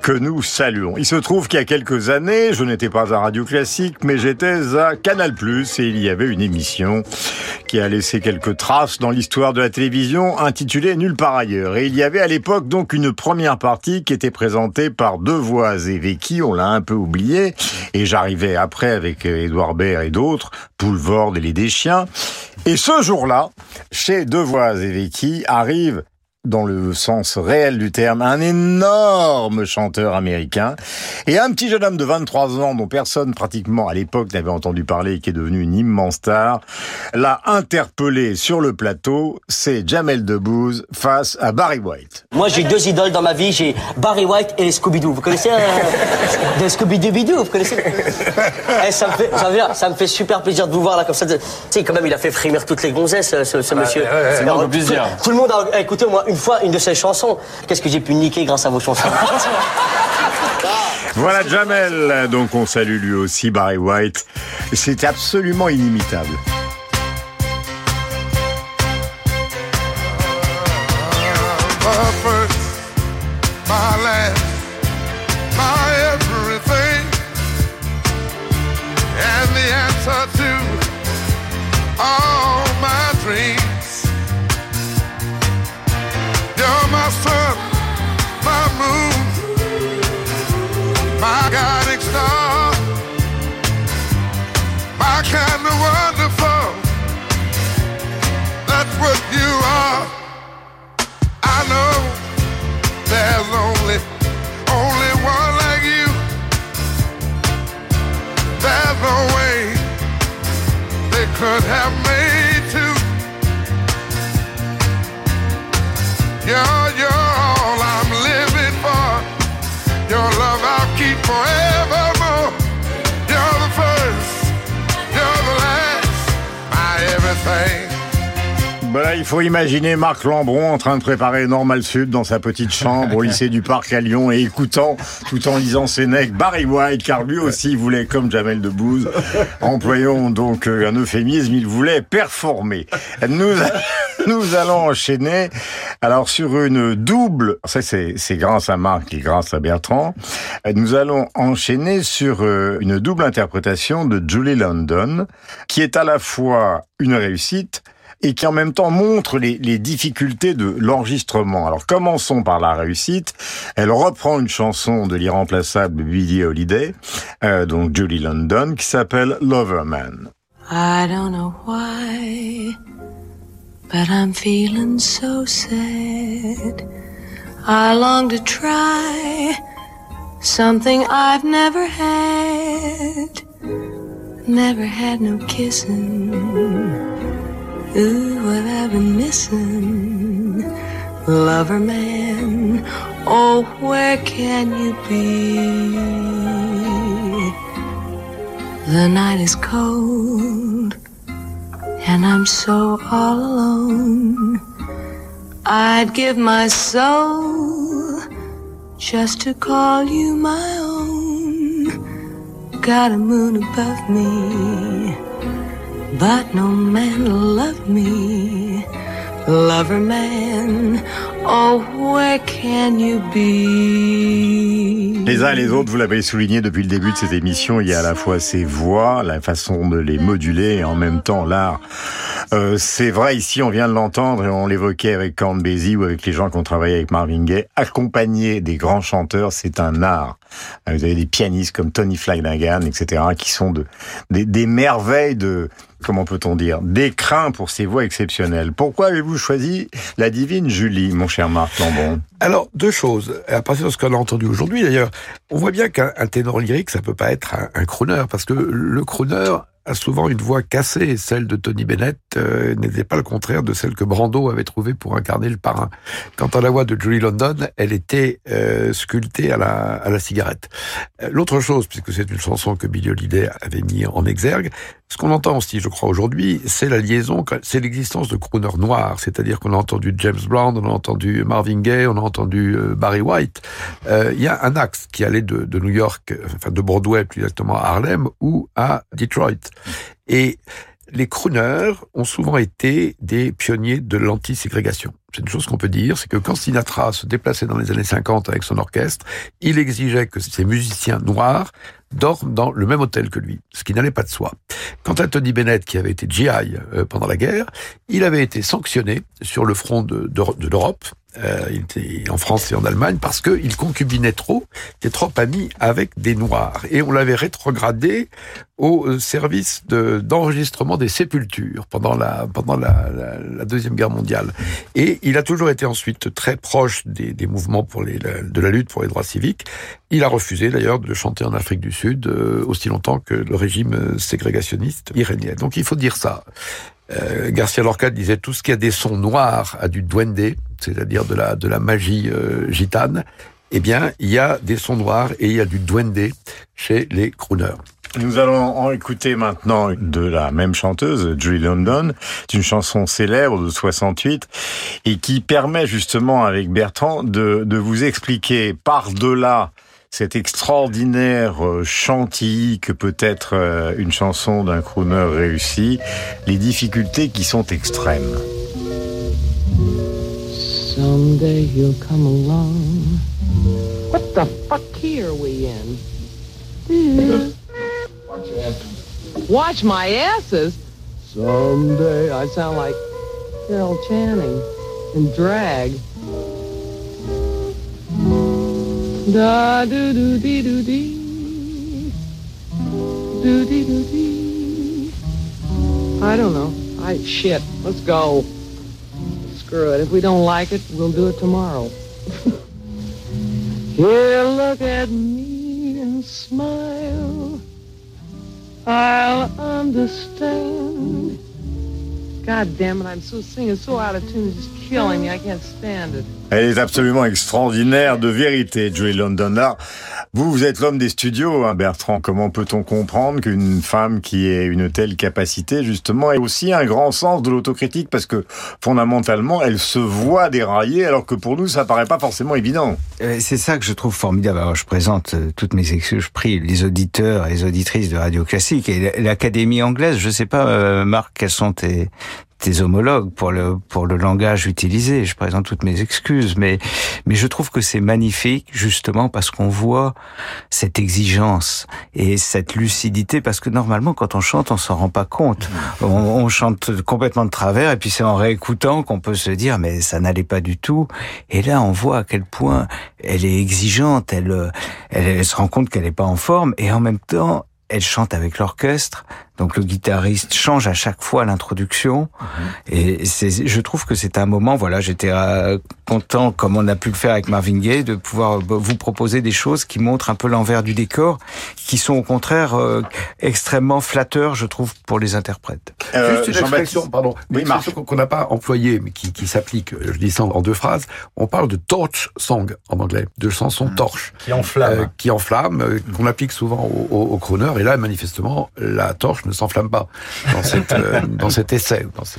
que nous saluons. Il se trouve qu'il y a quelques années, je n'étais pas à Radio Classique, mais j'étais à Canal+, et il y avait une émission qui a laissé quelques traces dans l'histoire de la télévision, intitulée Nulle part ailleurs. Et il y avait à l'époque donc une première partie qui était présentée par Devoise et Vecchi, on l'a un peu oublié, et j'arrivais après avec Édouard Baird et d'autres, Poulvord et les Deschiens. Et ce jour-là, chez Devoise et Vecchi, arrive dans le sens réel du terme, un énorme chanteur américain et un petit jeune homme de 23 ans dont personne pratiquement à l'époque n'avait entendu parler et qui est devenu une immense star, l'a interpellé sur le plateau, c'est Jamel Debbouze face à Barry White. Moi, j'ai deux idoles dans ma vie. J'ai Barry White et les Scooby-Doo. Vous connaissez euh, des Scooby-Doo Vous connaissez? Eh, ça, me fait, ça, veut dire, ça me fait super plaisir de vous voir là comme ça. Tu sais, quand même, il a fait frémir toutes les gonzesses, ce, ce Ouais, monsieur. ouais, ouais, C'est non, marrant. de plaisir. Tout, tout le monde a écouté au moins une fois une de ses chansons. Qu'est-ce que j'ai pu niquer grâce à vos chansons Voilà Jamel, donc on salue lui aussi Barry White. C'est absolument inimitable. have made to. Yeah. Il faut imaginer Marc Lambron en train de préparer Normal Sud dans sa petite chambre au lycée du Parc à Lyon et écoutant, tout en lisant necks, Barry White, car lui aussi voulait, comme Jamel Debbouze, employons donc euh, un euphémisme, il voulait performer. Nous, nous allons enchaîner, alors sur une double, ça c'est grâce à Marc et grâce à Bertrand, nous allons enchaîner sur euh, une double interprétation de Julie London, qui est à la fois une réussite, et qui en même temps montre les, les difficultés de l'enregistrement. Alors commençons par la réussite. Elle reprend une chanson de l'irremplaçable Billie Holiday, euh, donc Julie London, qui s'appelle Loverman. I don't know why, but I'm feeling so sad. I long to try something I've never had. Never had no kissing. Ooh, what I've been missing. Lover man, oh, where can you be? The night is cold, and I'm so all alone. I'd give my soul just to call you my own. Got a moon above me, but no man will love me. Lover man, oh, where can you be? Les uns et les autres, vous l'avez souligné depuis le début de cette émission, il y a à la fois ces voix, la façon de les moduler et en même temps l'art. Euh, c'est vrai, ici on vient de l'entendre et on l'évoquait avec Count Basie ou avec les gens qui ont travaillé avec Marvin Gaye. Accompagner des grands chanteurs, c'est un art. Euh, Vous avez des pianistes comme Tony Flanagan, etc., qui sont de, des, des merveilles de, comment peut-on dire, d'écrin pour ces voix exceptionnelles. Pourquoi avez-vous choisi la divine Julie, mon cher Marc Lambon Alors, deux choses. À partir de ce qu'on a entendu aujourd'hui, d'ailleurs, on voit bien qu'un un ténor lyrique, ça peut pas être un, un crooner, parce que le crooner souvent une voix cassée. Celle de Tony Bennett euh, n'était pas le contraire de celle que Brando avait trouvée pour incarner le parrain. Quant à la voix de Julie London, elle était euh, sculptée à la, à la cigarette. Euh, L'autre chose, puisque c'est une chanson que Billy Holiday avait mis en exergue, ce qu'on entend aussi, je crois, aujourd'hui, c'est la liaison, c'est l'existence de crooners noirs. C'est-à-dire qu'on a entendu James Brown, on a entendu Marvin Gaye, on a entendu euh, Barry White. Euh, Il y a un axe qui allait de, de New York, enfin de Broadway plus exactement à Harlem ou à Detroit. Et les crooners ont souvent été des pionniers de l'anti-ségrégation. C'est une chose qu'on peut dire, c'est que quand Sinatra se déplaçait dans les années 50 avec son orchestre, il exigeait que ces musiciens noirs dorment dans le même hôtel que lui, ce qui n'allait pas de soi. Quant à Tony Bennett, qui avait été GI euh, pendant la guerre, il avait été sanctionné sur le front de, de, l'Europe, euh, en France et en Allemagne, parce qu'il concubinait trop, était trop ami avec des Noirs. Et on l'avait rétrogradé au euh, service de- d'enregistrement des sépultures pendant la pendant la deuxième guerre mondiale. Et il a toujours été ensuite très proche des, mouvements pour les, de la lutte pour les droits civiques. Il a refusé d'ailleurs de chanter en Afrique du Sud euh, aussi longtemps que le régime euh, ségrégationniste y régnait. Donc il faut dire ça. Euh, Garcia Lorca disait tout ce qui a des sons noirs a du duende, c'est-à-dire de la, de la magie euh, gitane. Eh bien, il y a des sons noirs et il y a du duende chez les crooners. Nous allons en écouter maintenant de la même chanteuse, Julie London. C'est une chanson célèbre de 68 et qui permet justement avec Bertrand de, de vous expliquer par-delà cet extraordinaire euh, chantilly que peut être euh, une chanson d'un crooner réussi, les difficultés qui sont extrêmes. Someday he'll come along. What the fuck are we in? Watch my asses. Someday I sound like Carol Channing in drag. Da do do dee do dee. Do dee do dee. I don't know. I shit. Let's go. Screw it. If we don't like it, we'll do it tomorrow. Here, look at me and smile. I'll understand. God damn it, I'm so singing so out of tune, it's just killing me. I can't stand it. Elle est absolument extraordinaire de vérité, Joey London. Vous, vous êtes l'homme des studios, hein, Bertrand. Comment peut-on comprendre qu'une femme qui ait une telle capacité, justement, ait aussi un grand sens de l'autocritique? Parce que, fondamentalement, elle se voit dérailler, alors que pour nous, ça paraît pas forcément évident. Euh, C'est ça que je trouve formidable. Alors, je présente euh, toutes mes excuses. Je prie les auditeurs et les auditrices de Radio Classique et l'Académie anglaise. Je sais pas, euh, Marc, quels sont tes tes homologues pour le pour le langage utilisé. Je présente toutes mes excuses, mais mais je trouve que c'est magnifique justement parce qu'on voit cette exigence et cette lucidité parce que normalement quand on chante on s'en rend pas compte. On, on chante complètement de travers et puis c'est en réécoutant qu'on peut se dire mais ça n'allait pas du tout. Et là on voit à quel point elle est exigeante, elle elle, elle se rend compte qu'elle n'est pas en forme et en même temps elle chante avec l'orchestre, donc le guitariste change à chaque fois l'introduction. Et c'est, je trouve que c'est un moment, voilà, j'étais euh, content, comme on a pu le faire avec Marvin Gaye, de pouvoir euh, vous proposer des choses qui montrent un peu l'envers du décor, qui sont au contraire euh, extrêmement flatteurs, je trouve, pour les interprètes. Juste une expression, pardon, une expression qu'on- n'a pas employée, mais qui, qui s'applique, je dis ça en deux phrases. On parle de torch song en anglais, de chansons torche. Qui enflamme. Euh, qui enflamme, euh, qu'on applique souvent aux au, au crooners. Et là, manifestement, la torche ne s'enflamme pas dans, cette, euh, dans cet essai. Dans ce-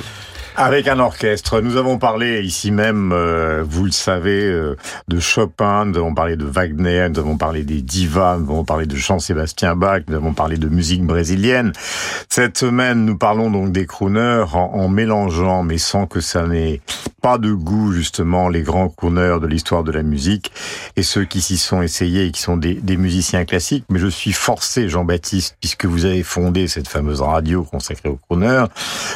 Avec un orchestre. Nous avons parlé ici même, euh, vous le savez, euh, de Chopin, nous avons parlé de Wagner, nous avons parlé des divas, nous avons parlé de Jean-Sébastien Bach, nous avons parlé de musique brésilienne. Cette semaine, nous parlons donc des crooners en, mélangeant, mais sans que ça n'ait pas de goût, justement, les grands crooners de l'histoire de la musique et ceux qui s'y sont essayés et qui sont des, des musiciens classiques. Mais je suis forcé, Jean-Baptiste, puisque vous avez fondé cette fameuse radio consacrée aux crooners,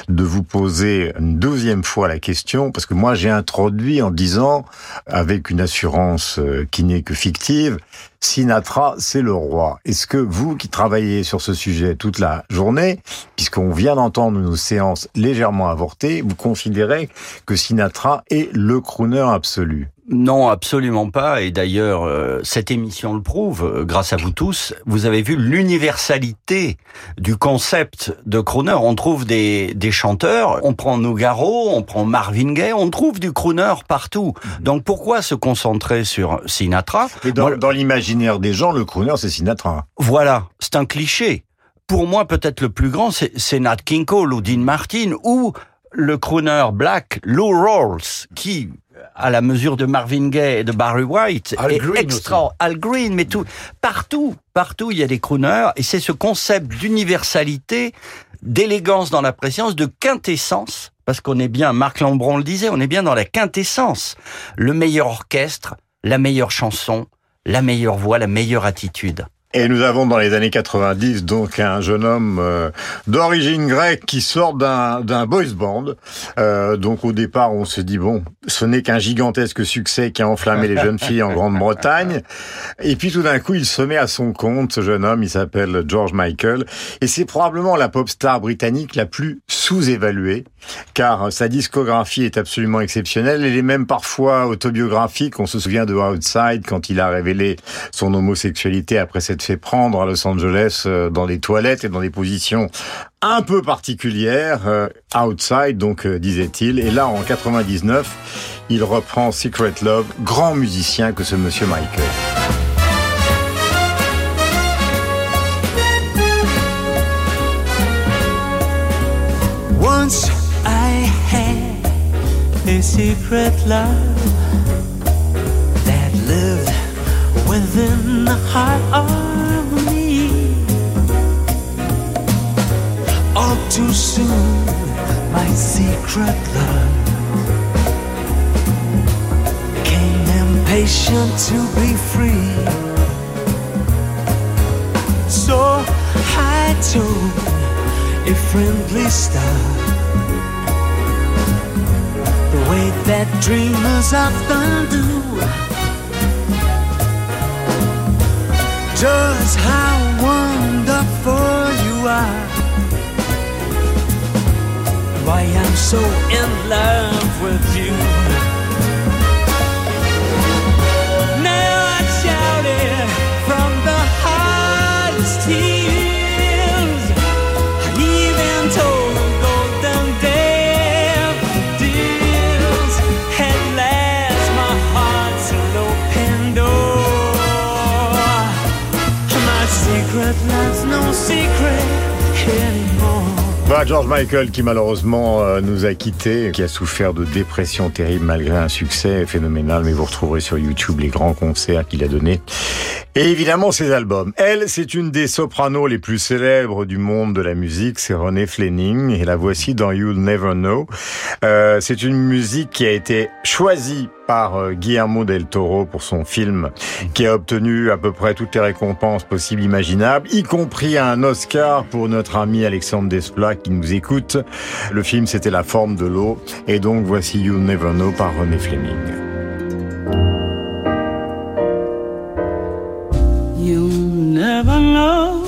de vous poser une deuxième fois la question, parce que moi j'ai introduit en disant, avec une assurance euh, qui n'est que fictive, Sinatra, c'est le roi. Est-ce que vous qui travaillez sur ce sujet toute la journée, puisqu'on vient d'entendre nos séances légèrement avortées, vous considérez que Sinatra est le crooner absolu? Non, absolument pas. Et d'ailleurs, euh, cette émission le prouve, euh, grâce à vous tous. Vous avez vu l'universalité du concept de crooner. On trouve des, des chanteurs, on prend Nougaro, on prend Marvin Gaye, on trouve du crooner partout. Donc pourquoi se concentrer sur Sinatra? Et dans, dans l'imaginaire des gens, le crooner, c'est Sinatra. Voilà, c'est un cliché. Pour moi, peut-être le plus grand, c'est c'est Nat King Cole ou Dean Martin ou le crooner black Lou Rawls, qui, à la mesure de Marvin Gaye et de Barry White, Al est Green extra. Al Green, mais tout, partout, partout, il y a des crooners, et c'est ce concept d'universalité, d'élégance dans la présence, de quintessence, parce qu'on est bien, Marc Lambron le disait, on est bien dans la quintessence. Le meilleur orchestre, la meilleure chanson, la meilleure voix, la meilleure attitude. Et nous avons dans les années 90 donc un jeune homme euh, d'origine grecque qui sort d'un boys band. Euh, donc au départ on se dit bon, ce n'est qu'un gigantesque succès qui a enflammé les jeunes filles en Grande-Bretagne. Et puis tout d'un coup il se met à son compte. Ce jeune homme il s'appelle George Michael et c'est probablement la pop star britannique la plus sous-évalué, car sa discographie est absolument exceptionnelle. Elle est même parfois autobiographique. On se souvient de Outside quand il a révélé son homosexualité après s'être fait prendre à Los Angeles euh, dans des toilettes et dans des positions un peu particulières. euh, Outside, donc euh, disait-il. Et là, en 99, il reprend Secret Love, grand musicien que ce monsieur Michael. A secret love that lived within the heart of me. All too soon, my secret love came impatient to be free. So I told a friendly star. Way that dreamers often do. Just how wonderful you are. Why I'm so in love with you. Anymore. Bah, George Michael qui malheureusement euh, nous a quittés, qui a souffert de dépression terrible malgré un succès phénoménal, mais vous retrouverez sur YouTube les grands concerts qu'il a donnés. Et évidemment ses albums. Elle, c'est une des sopranos les plus célèbres du monde de la musique, c'est Renée Fleming, et la voici dans You'll Never Know. Euh, c'est une musique qui a été choisie par euh, Guillermo del Toro pour son film, qui a obtenu à peu près toutes les récompenses possibles imaginables, y compris un Oscar pour notre ami Alexandre Desplat qui nous écoute. Le film, c'était La forme de l'eau, et donc voici You'll Never Know par René Fleming. You'll never know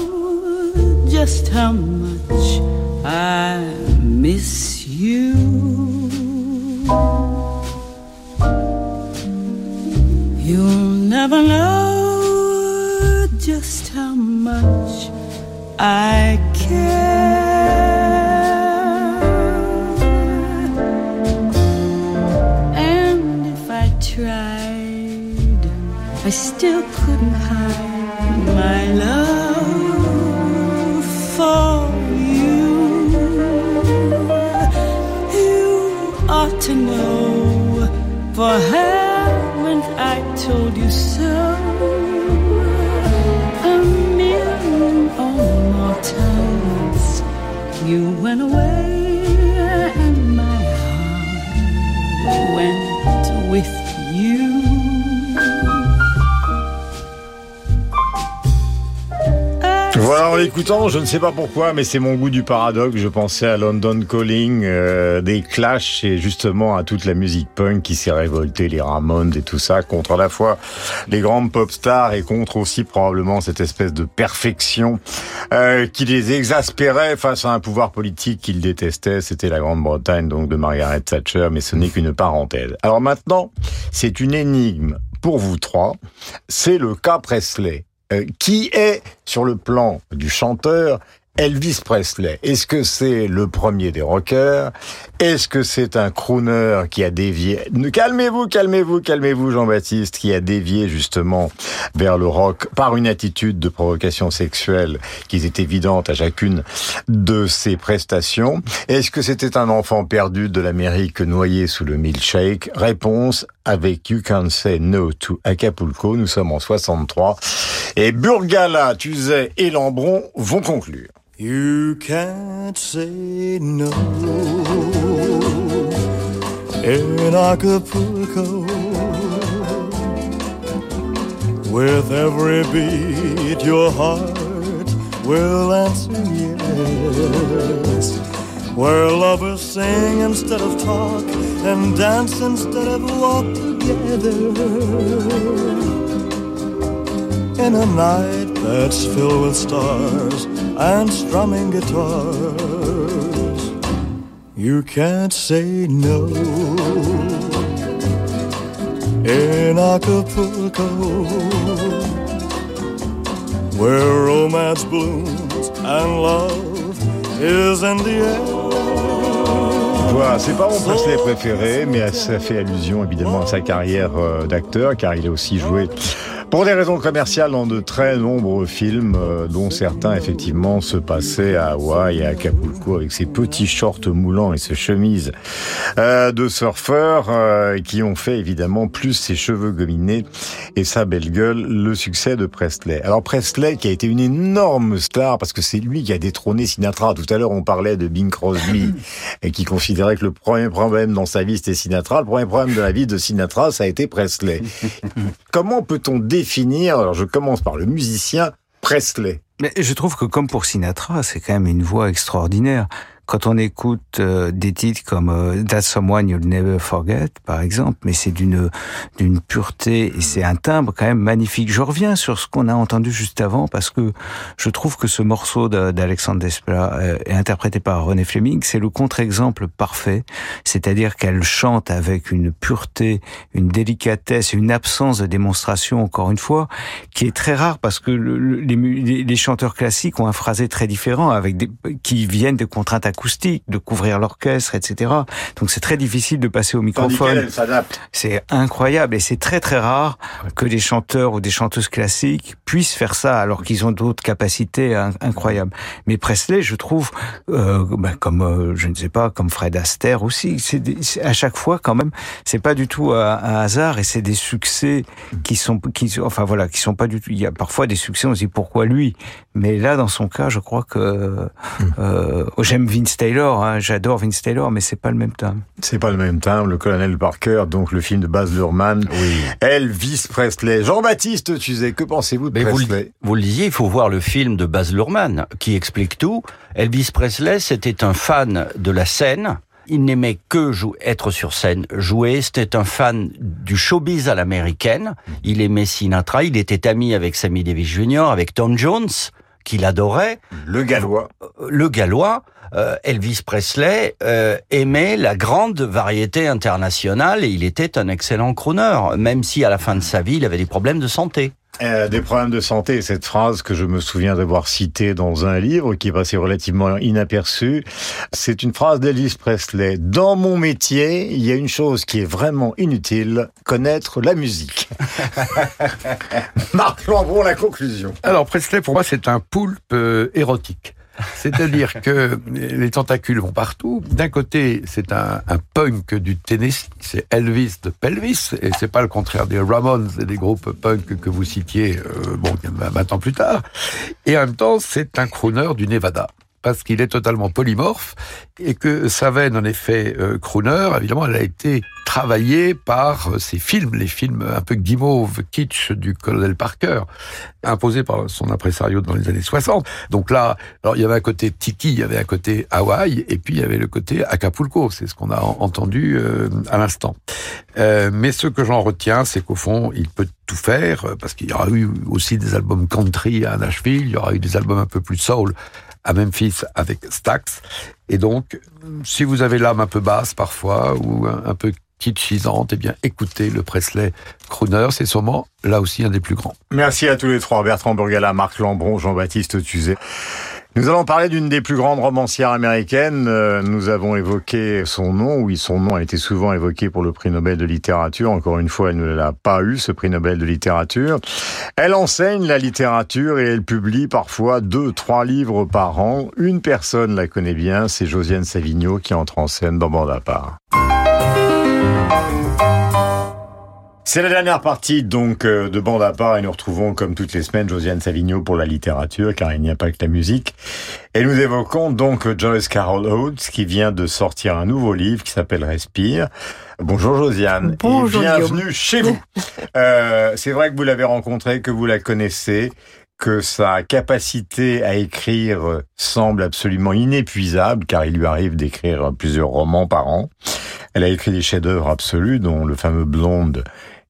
just how much I miss you. You'll never know just how much I care. And if I tried, I still couldn't hide my love for you. You ought to know, for haven't I told you so? A million or more times you went away, Voilà, en l'écoutant, je ne sais pas pourquoi, mais c'est mon goût du paradoxe. Je pensais à London Calling, euh, des Clash et justement à toute la musique punk qui s'est révoltée, les Ramones et tout ça, contre à la fois les grandes pop stars et contre aussi probablement cette espèce de perfection euh, qui les exaspérait face à un pouvoir politique qu'ils détestaient. C'était la Grande-Bretagne, donc de Margaret Thatcher, mais ce n'est qu'une parenthèse. Alors maintenant, c'est une énigme pour vous trois. C'est le cas Presley. Euh, qui est, sur le plan du chanteur, Elvis Presley Est-ce que c'est le premier des rockers? Est-ce que c'est un crooner qui a dévié? Calmez-vous, calmez-vous, calmez-vous, Jean-Baptiste, qui a dévié justement vers le rock par une attitude de provocation sexuelle qui est évidente à chacune de ses prestations. Est-ce que c'était un enfant perdu de l'Amérique noyé sous le milkshake? Réponse avec You Can Say No to Acapulco. Nous sommes en 63 et Burgala, Tuzet et Lambron vont conclure. You can't say no in Acapulco. With every beat, your heart will answer yes. Where lovers sing instead of talk and dance instead of walk together. In a night that's filled with stars and strumming guitars. You can't say no in Acapulco, where romance blooms and love is in the air. Voilà, c'est pas mon Presley préféré, mais ça fait allusion évidemment à sa carrière euh, d'acteur, car il a aussi joué pour des raisons commerciales dans de très nombreux films, euh, dont certains effectivement se passaient à Hawaï et à Acapulco avec ses petits shorts moulants et ses chemises euh, de surfeur euh, qui ont fait évidemment plus ses cheveux gominés et sa belle gueule le succès de Presley. Alors Presley qui a été une énorme star parce que c'est lui qui a détrôné Sinatra. Tout à l'heure on parlait de Bing Crosby et qui considérait que le premier problème dans sa vie c'était Sinatra. Le premier problème de la vie de Sinatra ça a été Presley. Comment peut-on définir, alors je commence par le musicien Presley Mais je trouve que comme pour Sinatra, c'est quand même une voix extraordinaire. Quand on écoute euh, des titres comme euh, That's Someone You'll Never Forget, par exemple, mais c'est d'une d'une pureté et c'est un timbre quand même magnifique. Je reviens sur ce qu'on a entendu juste avant parce que je trouve que ce morceau d'Alexandre Desplat euh, est interprété par René Fleming, c'est le contre-exemple parfait, c'est-à-dire qu'elle chante avec une pureté, une délicatesse, une absence de démonstration, encore une fois, qui est très rare parce que le- les- les chanteurs classiques ont un phrasé très différent, avec des, qui viennent de contraintes acoustiques, de couvrir l'orchestre, etc. Donc c'est très difficile de passer au microphone. C'est incroyable et c'est très très rare que des chanteurs ou des chanteuses classiques puissent faire ça alors qu'ils ont d'autres capacités in- incroyables. Mais Presley, je trouve, euh, ben, comme euh, je ne sais pas, comme Fred Astaire aussi, c'est des- c'est- à chaque fois quand même, c'est pas du tout un, un hasard et c'est des succès qui sont, qui, enfin voilà, qui sont pas du tout. Il y a parfois des succès, on se dit pourquoi lui, mais là dans son cas, je crois que euh, j'aime Vince Taylor, hein, j'adore Vince Taylor, mais c'est pas le même temps. C'est pas le même timbre, le colonel Parker, donc le film de Baz Luhrmann, Elvis Presley. Jean-Baptiste Tuzet, que pensez-vous de Mais Presley le, vous le disiez, il faut voir le film de Baz Luhrmann qui explique tout. Elvis Presley, c'était un fan de la scène. Il n'aimait que être sur scène, jouer. C'était un fan du showbiz à l'américaine. Il aimait Sinatra. Il était ami avec Sammy Davis Jr., avec Tom Jones, qu'il adorait. Le Gallois. Le Gallois. Euh, Elvis Presley euh, aimait la grande variété internationale et il était un excellent crooner, même si à la fin de sa vie, il avait des problèmes de santé. Euh, des problèmes de santé, cette phrase que je me souviens d'avoir citée dans un livre qui est passé relativement inaperçue, c'est une phrase d'Elvis Presley. Dans mon métier, il y a une chose qui est vraiment inutile, connaître la musique. Marc Lambron, la conclusion. Alors Presley, pour moi, c'est un poulpe euh, érotique. C'est-à-dire que les tentacules vont partout. D'un côté, c'est un, un punk du Tennessee, c'est Elvis de Pelvis, et c'est pas le contraire des Ramones et des groupes punk que vous citiez, euh, bon, 20 ans plus tard. Et en même temps, c'est un crooner du Nevada parce qu'il est totalement polymorphe et que sa veine, en effet, euh, crooner, évidemment, elle a été travaillée par euh, ces films, les films un peu guimauve, kitsch du colonel Parker, imposés par son impresario dans les années 60. Donc là, alors il y avait un côté Tiki, il y avait un côté Hawaï, et puis il y avait le côté Acapulco, c'est ce qu'on a en- entendu euh, à l'instant. Euh, mais ce que j'en retiens, c'est qu'au fond, il peut tout faire, euh, parce qu'il y aura eu aussi des albums country à Nashville, il y aura eu des albums un peu plus soul à Memphis avec Stax. Et donc, si vous avez l'âme un peu basse parfois, ou un, peu kitschisante, eh bien, écoutez le Presley Crooner, c'est sûrement là aussi un des plus grands. Merci à tous les trois, Bertrand Burgala, Marc Lambron, Jean-Baptiste Tuzet. Nous allons parler d'une des plus grandes romancières américaines. Euh, Nous avons évoqué son nom. Oui, son nom a été souvent évoqué pour le prix Nobel de littérature. Encore une fois, elle ne l'a pas eu, ce prix Nobel de littérature. Elle enseigne la littérature et elle publie parfois deux, trois livres par an. Une personne la connaît bien, c'est Josiane Savigno qui entre en scène dans Bande à part. C'est la dernière partie donc euh, de Bande à part et nous retrouvons comme toutes les semaines Josiane Savigno pour la littérature car il n'y a pas que la musique. Et nous évoquons donc Joyce Carol Oates qui vient de sortir un nouveau livre qui s'appelle Respire. Bonjour Josiane Bonjour, et bienvenue Guillaume. chez vous. Euh, C'est vrai que vous l'avez rencontrée, que vous la connaissez, que sa capacité à écrire semble absolument inépuisable car il lui arrive d'écrire plusieurs romans par an. Elle a écrit des chefs-d'œuvre absolus dont le fameux Blonde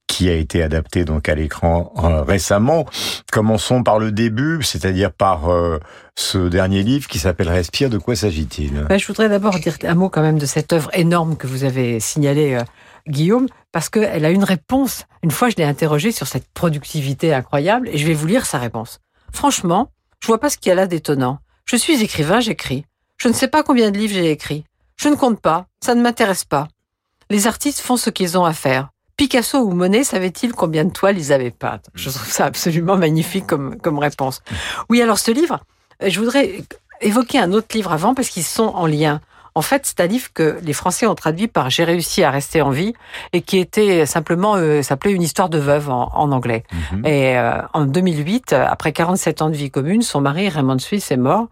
qui a été adapté donc à l'écran euh, récemment. Commençons par le début, c'est-à-dire par euh, ce dernier livre qui s'appelle Respire. De quoi s'agit-il? Ben, je voudrais d'abord dire un mot quand même de cette œuvre énorme que vous avez signalée, euh, Guillaume, parce qu'elle a une réponse. Une fois, je l'ai interrogée sur cette productivité incroyable, et je vais vous lire sa réponse. Franchement, je vois pas ce qu'il y a là d'étonnant. Je suis écrivain, j'écris. Je ne sais pas combien de livres j'ai écrits. Je ne compte pas, ça ne m'intéresse pas. Les artistes font ce qu'ils ont à faire. Picasso ou Monet savaient-ils combien de toiles ils avaient peintes? Je trouve ça absolument magnifique comme, comme réponse. Oui, alors ce livre, euh, je voudrais évoquer un autre livre avant parce qu'ils sont en lien. En fait, c'est un livre que les Français ont traduit par J'ai réussi à rester en vie et qui était simplement euh, s'appelait Une histoire de veuve en, en anglais. Et euh, en 2008, après 47 ans de vie commune, son mari Raymond Suisse est mort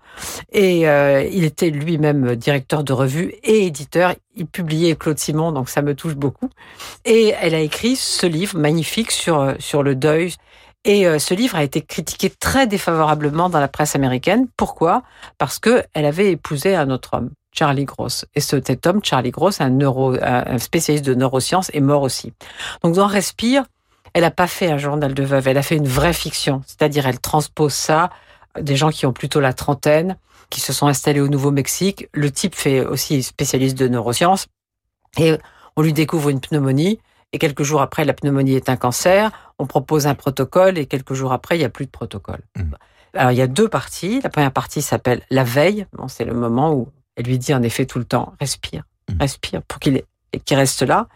et euh, il était lui-même directeur de revue et éditeur. Il publiait Claude Simon, donc ça me touche beaucoup. Et elle a écrit ce livre magnifique sur sur le deuil. Et euh, ce livre a été critiqué très défavorablement dans la presse américaine. Pourquoi? Parce que elle avait épousé un autre homme, Charlie Gross. Et cet homme, Charlie Gross, un, neuro, un spécialiste de neurosciences, est mort aussi. Donc dans Respire, elle n'a pas fait un journal de veuve, elle a fait une vraie fiction. C'est-à-dire, elle transpose ça, des gens qui ont plutôt la trentaine, qui se sont installés au Nouveau-Mexique. Le type fait aussi spécialiste de neurosciences. Et on lui découvre une pneumonie. Et quelques jours après, la pneumonie est un cancer. On propose un protocole et quelques jours après, il n'y a plus de protocole. Alors, il y a deux parties. La première partie s'appelle La veille. Bon, c'est le moment où elle lui dit en effet tout le temps, respire, respire, pour qu'il reste là.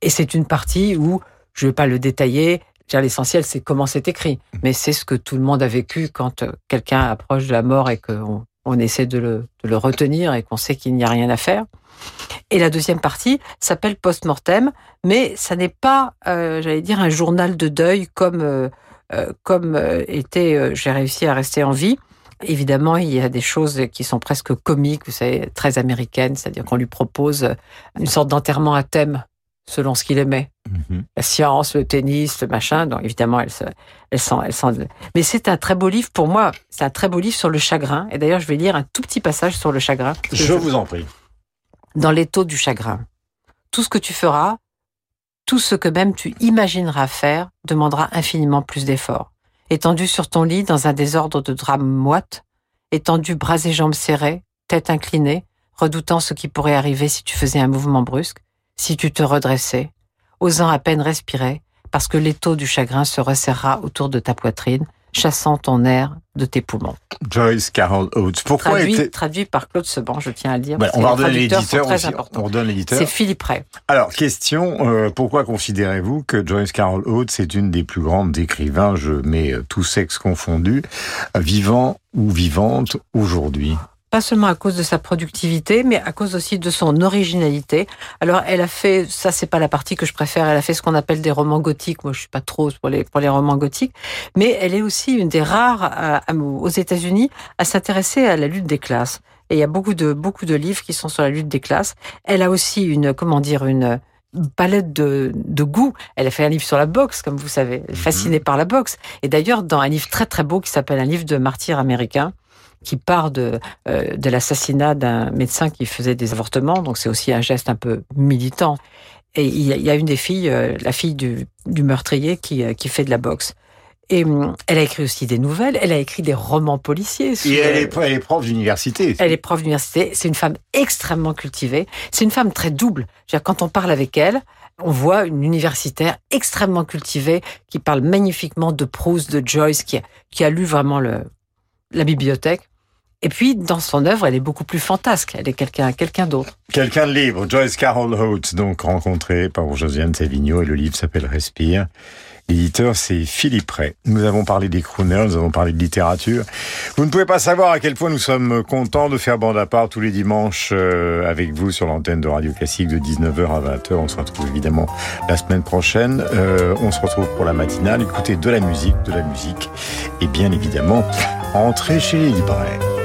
Et c'est une partie où, je ne vais pas le détailler, l'essentiel, c'est comment c'est écrit. Mais c'est ce que tout le monde a vécu quand euh, quelqu'un approche de la mort et qu'on on essaie de le, de le retenir et qu'on sait qu'il n'y a rien à faire. Et la deuxième partie s'appelle post-mortem, mais ça n'est pas, euh, j'allais dire, un journal de deuil comme euh, comme était. euh, J'ai réussi à rester en vie. Évidemment, il y a des choses qui sont presque comiques, vous savez, très américaines, c'est-à-dire qu'on lui propose une sorte d'enterrement à thème selon ce qu'il aimait. La science, le tennis, le machin. Donc évidemment, elle se, elle sent, elle sent. Mais c'est un très beau livre pour moi. C'est un très beau livre sur le chagrin. Et d'ailleurs, je vais lire un tout petit passage sur le chagrin. Je vous en prie. dans l'étau du chagrin. Tout ce que tu feras, tout ce que même tu imagineras faire, demandera infiniment plus d'efforts. Étendu sur ton lit dans un désordre de drames moites, étendu bras et jambes serrés, tête inclinée, redoutant ce qui pourrait arriver si tu faisais un mouvement brusque, si tu te redressais, osant à peine respirer, parce que l'étau du chagrin se resserrera autour de ta poitrine, chassant ton air de tes poumons. Joyce Carol Oates. Pourquoi Traduit, était... traduit par Claude Seban, je tiens à le dire. Voilà, parce on va redonner l'éditeur. On redonne l'éditeur. C'est Philippe Ray. Alors, question, euh, pourquoi considérez-vous que Joyce Carol Oates est une des plus grandes écrivains, je mets euh, tous sexes confondus, vivants ou vivantes aujourd'hui? Pas seulement à cause de sa productivité, mais à cause aussi de son originalité. Alors, elle a fait, ça c'est pas la partie que je préfère, elle a fait ce qu'on appelle des romans gothiques. Moi, je suis pas trop pour les, pour les romans gothiques, mais elle est aussi une des rares à- à- aux États-Unis à s'intéresser à la lutte des classes. Et il y a beaucoup de, beaucoup de livres qui sont sur la lutte des classes. Elle a aussi une, comment dire, une, palette de, de goût. Elle a fait un livre sur la boxe, comme vous savez, est fascinée par la boxe. Et d'ailleurs, dans un livre très très beau qui s'appelle un livre de martyr américain, qui part de, euh, de l'assassinat d'un médecin qui faisait des avortements, donc c'est aussi un geste un peu militant. Et il y a, une des filles, euh, la fille du, du meurtrier, qui, euh, qui fait de la boxe. Et hum, elle a écrit aussi des nouvelles, elle a écrit des romans policiers. Et elle est, elle est prof d'université. elle est prof d'université. C'est une femme extrêmement cultivée. C'est une femme très double. Dire, Quand on parle avec elle, on voit une universitaire extrêmement cultivée qui parle magnifiquement de Proust, de Joyce, qui a, qui a lu vraiment le, la bibliothèque. Et puis, dans son œuvre, elle est beaucoup plus fantasque. Elle est quelqu'un quelqu'un d'autre. Quelqu'un de libre, Joyce Carol Oates, donc rencontré par Josiane Savigno, et le livre s'appelle Respire. L'éditeur, c'est Philippe Ray. Nous avons parlé des crooners, nous avons parlé de littérature. Vous ne pouvez pas savoir à quel point nous sommes contents de faire bande à part tous les dimanches euh, avec vous sur l'antenne de Radio Classique de 19h à 20h. On se retrouve évidemment la semaine prochaine. Euh, on se retrouve pour la matinale. Écoutez de la musique, de la musique. Et bien évidemment, entrez chez les libraires.